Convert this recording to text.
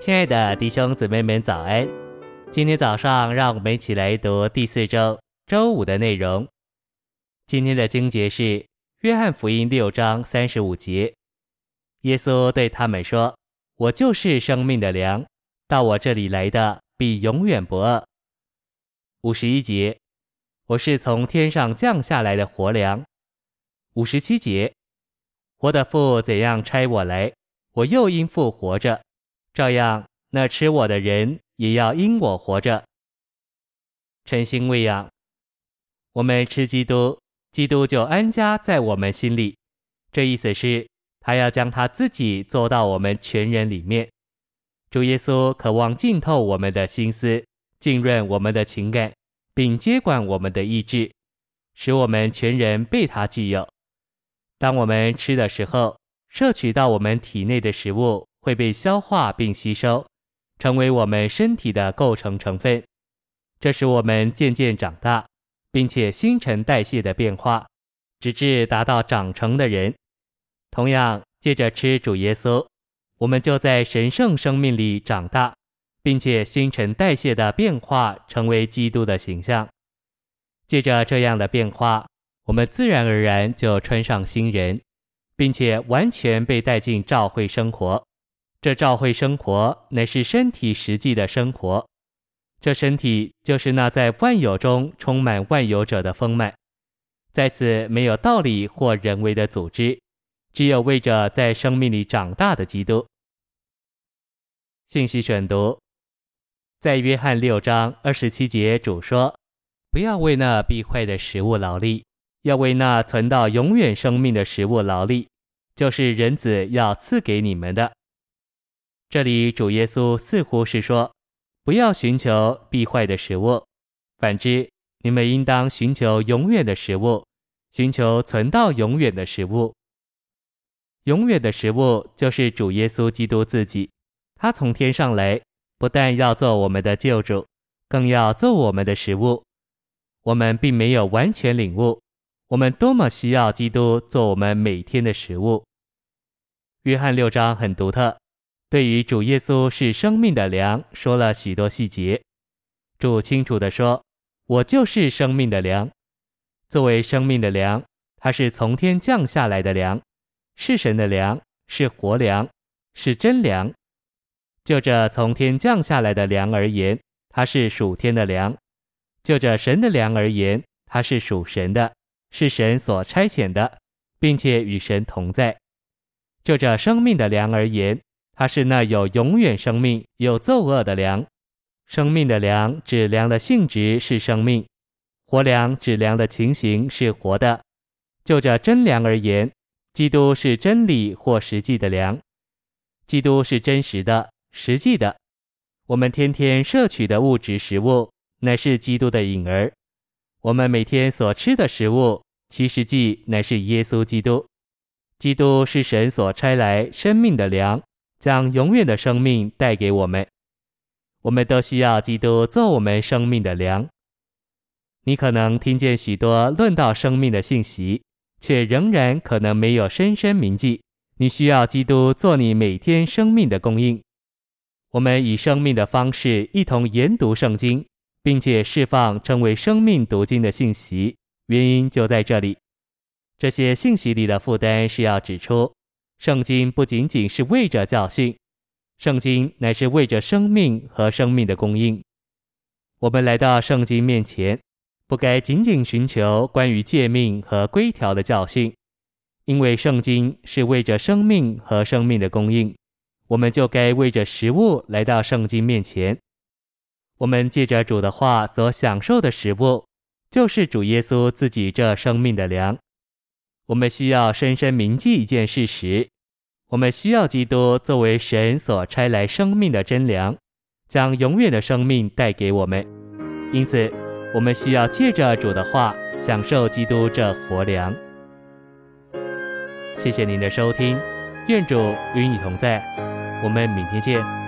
亲爱的弟兄姊妹们，早安！今天早上，让我们一起来读第四周周五的内容。今天的经节是《约翰福音》六章三十五节。耶稣对他们说：“我就是生命的粮，到我这里来的必永远不饿。”五十一节，我是从天上降下来的活粮。五十七节，我的父怎样差我来，我又因父活着。照样，那吃我的人也要因我活着。诚心喂养，我们吃基督，基督就安家在我们心里。这意思是，他要将他自己做到我们全人里面。主耶稣渴望浸透我们的心思，浸润我们的情感，并接管我们的意志，使我们全人被他具有。当我们吃的时候，摄取到我们体内的食物。会被消化并吸收，成为我们身体的构成成分。这使我们渐渐长大，并且新陈代谢的变化，直至达到长成的人。同样，借着吃主耶稣，我们就在神圣生命里长大，并且新陈代谢的变化，成为基督的形象。借着这样的变化，我们自然而然就穿上新人，并且完全被带进教会生活。这照会生活乃是身体实际的生活，这身体就是那在万有中充满万有者的丰满，在此没有道理或人为的组织，只有为着在生命里长大的基督。信息选读，在约翰六章二十七节，主说：“不要为那必坏的食物劳力，要为那存到永远生命的食物劳力，就是人子要赐给你们的。”这里主耶稣似乎是说，不要寻求必坏的食物，反之，你们应当寻求永远的食物，寻求存到永远的食物。永远的食物就是主耶稣基督自己，他从天上来，不但要做我们的救主，更要做我们的食物。我们并没有完全领悟，我们多么需要基督做我们每天的食物。约翰六章很独特。对于主耶稣是生命的粮，说了许多细节。主清楚地说：“我就是生命的粮。作为生命的粮，它是从天降下来的粮，是神的粮，是活粮，是真粮。就着从天降下来的粮而言，它是属天的粮；就着神的粮而言，它是属神的，是神所差遣的，并且与神同在。就着生命的粮而言。”它是那有永远生命、有奏恶的粮。生命的粮指粮的性质是生命，活粮指粮的情形是活的。就着真粮而言，基督是真理或实际的粮。基督是真实的、实际的。我们天天摄取的物质食物，乃是基督的影儿。我们每天所吃的食物，其实际乃是耶稣基督。基督是神所差来生命的粮。将永远的生命带给我们，我们都需要基督做我们生命的粮。你可能听见许多论到生命的信息，却仍然可能没有深深铭记。你需要基督做你每天生命的供应。我们以生命的方式一同研读圣经，并且释放成为生命读经的信息，原因就在这里。这些信息里的负担是要指出。圣经不仅仅是为着教训，圣经乃是为着生命和生命的供应。我们来到圣经面前，不该仅仅寻求关于诫命和规条的教训，因为圣经是为着生命和生命的供应，我们就该为着食物来到圣经面前。我们借着主的话所享受的食物，就是主耶稣自己这生命的粮。我们需要深深铭记一件事实：我们需要基督作为神所差来生命的真粮，将永远的生命带给我们。因此，我们需要借着主的话享受基督这活粮。谢谢您的收听，愿主与你同在，我们明天见。